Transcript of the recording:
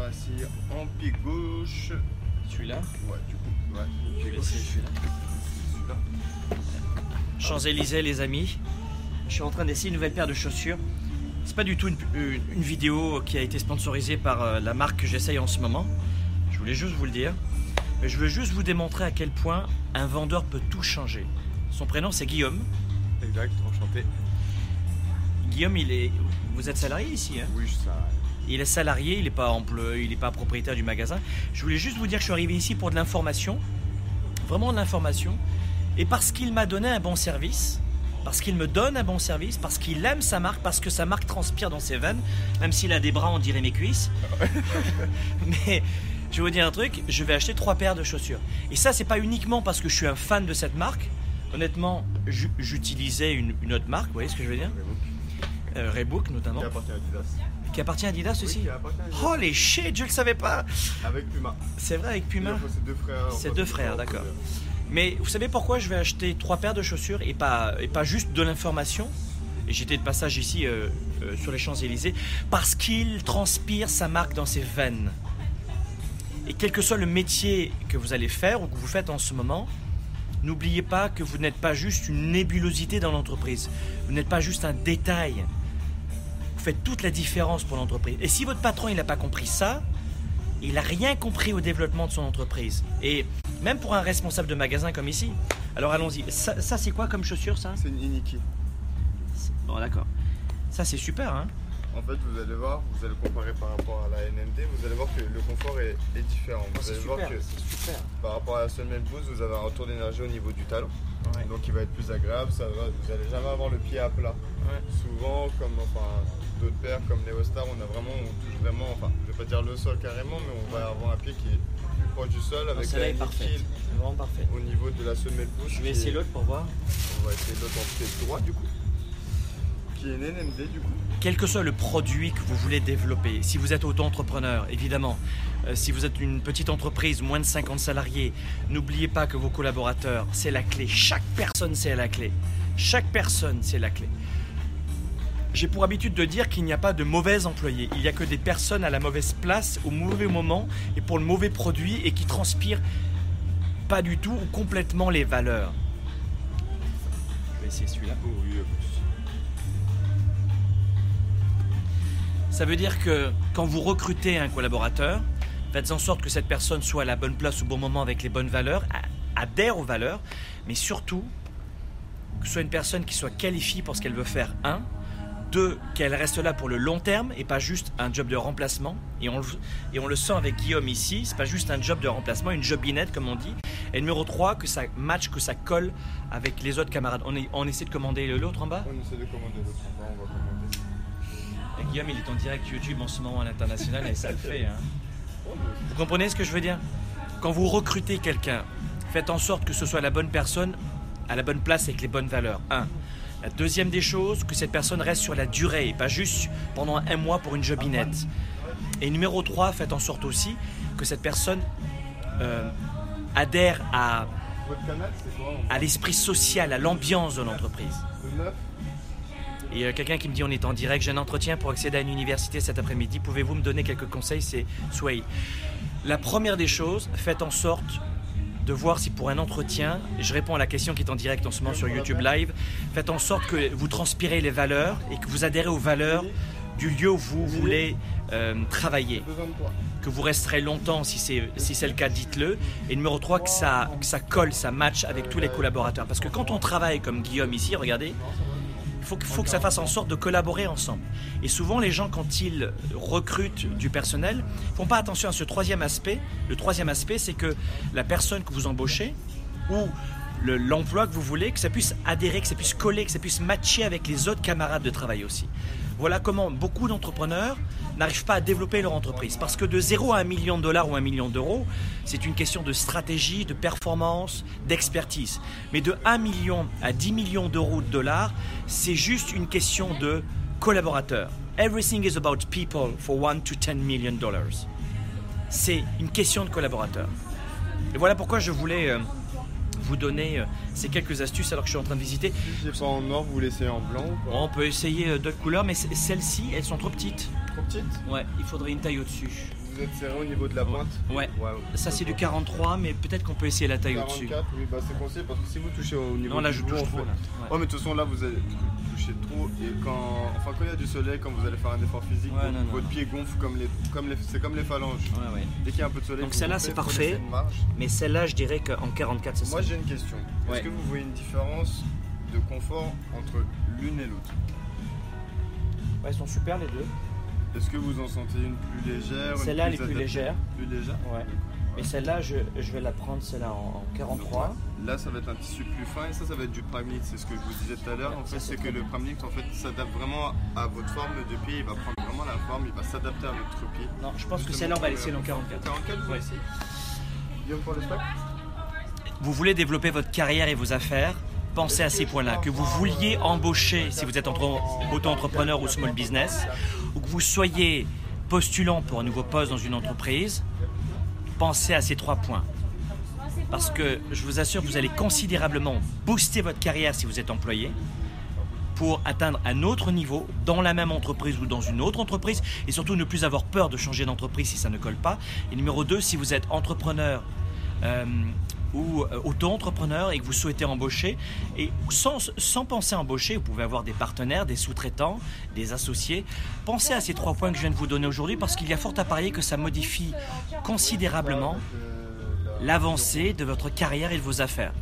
en pied gauche. Celui-là Ouais, du coup, ouais. Je vais essayer celui-là. Celui-là. Champs-Élysées, les amis. Je suis en train d'essayer une nouvelle paire de chaussures. C'est pas du tout une, une- une vidéo qui a été sponsorisée par euh, la marque que j'essaye en ce moment. Je voulais juste vous le dire. Mais je veux juste vous démontrer à quel point un vendeur peut tout changer. Son prénom c'est Guillaume. Exact, enchanté. Guillaume, il est. Vous êtes salarié ici, hein? Oui, ça. Il est salarié, il n'est pas employé, il n'est pas propriétaire du magasin. Je voulais juste vous dire que je suis arrivé ici pour de l'information, vraiment de l'information, et parce qu'il m'a donné un bon service, parce qu'il me donne un bon service, parce qu'il aime sa marque, parce que sa marque transpire dans ses veines, même s'il a des bras, on dirait mes cuisses. Mais je vais vous dire un truc, je vais acheter trois paires de chaussures. Et ça, c'est pas uniquement parce que je suis un fan de cette marque. Honnêtement, ju- j'utilisais une, une autre marque, vous voyez ce que je veux dire? Euh, Reebok notamment, Qui appartient à Adidas. aussi. Oui, Adidas. Holy shit, je le savais pas. Avec Puma. C'est vrai avec Puma. C'est deux frères. C'est deux frères, d'accord. Mais vous savez pourquoi je vais acheter trois paires de chaussures et pas, et pas juste de l'information? Et j'étais de passage ici euh, euh, sur les Champs-Élysées. Parce qu'il transpire sa marque dans ses veines. Et quel que soit le métier que vous allez faire ou que vous faites en ce moment, n'oubliez pas que vous n'êtes pas juste une nébulosité dans l'entreprise. Vous n'êtes pas juste un détail. Faites toute la différence pour l'entreprise. Et si votre patron il n'a pas compris ça, il n'a rien compris au développement de son entreprise. Et même pour un responsable de magasin comme ici. Alors allons-y. Ça, ça, c'est quoi comme chaussure ça? C'est une Iniki. Bon d'accord. Ça c'est super hein. En fait, vous allez voir, vous allez comparer par rapport à la NMD, vous allez voir que le confort est, est différent. Vous allez voir que c'est super. par rapport à la semelle boost, vous avez un retour d'énergie au niveau du talon. Donc il va être plus agréable, ça va, vous n'allez jamais avoir le pied à plat. Ouais. Souvent, comme enfin, d'autres paires comme les All-Star, on a vraiment, on touche vraiment, enfin, je vais pas dire le sol carrément, mais on va avoir un pied qui est plus proche du sol avec la parfaite. Vraiment parfaite. au niveau de la semelle boost. Je vais essayer l'autre pour voir. On va essayer l'autre en pied droit du coup. Qui est une NMD du coup. Quel que soit le produit que vous voulez développer, si vous êtes auto-entrepreneur, évidemment, euh, si vous êtes une petite entreprise, moins de 50 salariés, n'oubliez pas que vos collaborateurs, c'est la clé. Chaque personne, c'est la clé. Chaque personne, c'est la clé. J'ai pour habitude de dire qu'il n'y a pas de mauvais employés. Il n'y a que des personnes à la mauvaise place, au mauvais moment et pour le mauvais produit et qui transpirent pas du tout ou complètement les valeurs. Je vais essayer celui-là. Oh oui, Ça veut dire que quand vous recrutez un collaborateur, faites en sorte que cette personne soit à la bonne place au bon moment avec les bonnes valeurs, adhère aux valeurs, mais surtout que ce soit une personne qui soit qualifiée pour ce qu'elle veut faire, un. Deux, qu'elle reste là pour le long terme et pas juste un job de remplacement. Et on, et on le sent avec Guillaume ici, c'est pas juste un job de remplacement, une jobinette comme on dit. Et numéro 3, que ça match, que ça colle avec les autres camarades. On, est- on essaie de commander l'autre en bas? On essaie de commander l'autre en bas, on va commander. Guillaume, il est en direct YouTube en ce moment à l'international et ça le fait. hein. Vous comprenez ce que je veux dire? Quand vous recrutez quelqu'un, faites en sorte que ce soit la bonne personne à la bonne place avec les bonnes valeurs. Un. La deuxième des choses, que cette personne reste sur la durée et pas juste pendant un mois pour une jobinette. Et numéro 3, faites en sorte aussi que cette personne euh, adhère à l'esprit social, à l'ambiance de l'entreprise. Le 9 Et euh, quelqu'un qui me dit on est en direct, j'ai un entretien pour accéder à une université cet après-midi, pouvez-vous me donner quelques conseils? C'est Sway. La première des choses, faites en sorte de voir si pour un entretien, je réponds à la question qui est en direct en ce moment sur YouTube Live, faites en sorte que vous transpirez les valeurs et que vous adhérez aux valeurs du lieu où vous voulez euh, travailler. Que vous resterez longtemps si c'est si le cas, dites-le. Et numéro 3, que ça, que ça colle, ça match avec tous les collaborateurs. Parce que quand on travaille comme Guillaume ici, regardez, faut, faut que ça fasse en sorte de collaborer ensemble. Et souvent, les gens, quand ils recrutent du personnel, font pas attention à ce troisième aspect. Le troisième aspect, c'est que la personne que vous embauchez ou le- l'emploi que vous voulez, que ça puisse adhérer, que ça puisse coller, que ça puisse matcher avec les autres camarades de travail aussi. Voilà comment beaucoup d'entrepreneurs n'arrivent pas à développer leur entreprise. Parce que de 0 à 1 million de dollars ou 1 million d'euros, c'est une question de stratégie, de performance, d'expertise. Mais de 1 million à 10 millions d'euros de dollars, c'est juste une question de collaborateurs. Everything is about people for 1 to 10 million dollars. C'est une question de collaborateurs. Et voilà pourquoi je voulais euh, vous donner euh, ces quelques astuces alors que je suis en train de visiter. Si j'ai pas en or, vous laissez en blanc ou On peut essayer euh, d'autres couleurs, mais celles-ci, elles sont trop petites. Trop petite Ouais, il faudrait une taille au-dessus. vous êtes serré au niveau de la pointe? Ouais. Ça c'est du 43, mais peut-être qu'on peut essayer la taille au-dessus. 44, oui, bah c'est conseillé parce que si vous touchez au niveau Non, là je touche trop. fait- là. Ouais. Ouais, mais de toute façon, là, vous allez toucher trop. Et quand, quand il y a du soleil, quand vous allez faire un effort physique, Ouais, votre, non, non. votre pied gonfle comme les, comme les, c'est comme les phalanges. Ouais, ouais. Dès qu'il y a un peu de soleil, Donc celle-là, c'est parfait. Mais celle-là, je dirais qu'en 44, c'est ça. Moi, j'ai une question. Ouais. Est-ce que vous voyez une différence de confort entre l'une et l'autre? Ouais, elles sont super les deux. Est-ce que vous en sentez une plus légère Celle-là, elle est plus légère. Plus légère? Ouais. Mais celle-là, je, je vais la prendre, celle-là en, en 43. Là, ça va être un tissu plus fin et ça, ça va être du Primeknit. C'est ce que je vous disais tout à l'heure. En fait, c'est que très le bien. Primeknit, en fait, s'adapte vraiment à votre forme de pied. Il va prendre vraiment la forme, il va s'adapter à votre pied. Non, je pense que celle-là, on va laisser en 44. 44, vous Ouais. aussi Guillaume pour le spec Vous voulez développer votre carrière et vos affaires? Pensez à ces points-là. Que vous vouliez embaucher si vous êtes entre- auto-entrepreneur ou small business, ou que vous soyez postulant pour un nouveau poste dans une entreprise, pensez à ces trois points. Parce que je vous assure que vous allez considérablement booster votre carrière si vous êtes employé pour atteindre un autre niveau dans la même entreprise ou dans une autre entreprise et surtout ne plus avoir peur de changer d'entreprise si ça ne colle pas. Et numéro 2, si vous êtes entrepreneur euh, ou euh, auto-entrepreneur et que vous souhaitez embaucher, et sans, sans penser embaucher, vous pouvez avoir des partenaires, des sous-traitants, des associés. Pensez à ces trois points que je viens de vous donner aujourd'hui parce qu'il y a fort à parier que ça modifie considérablement l'avancée de votre carrière et de vos affaires.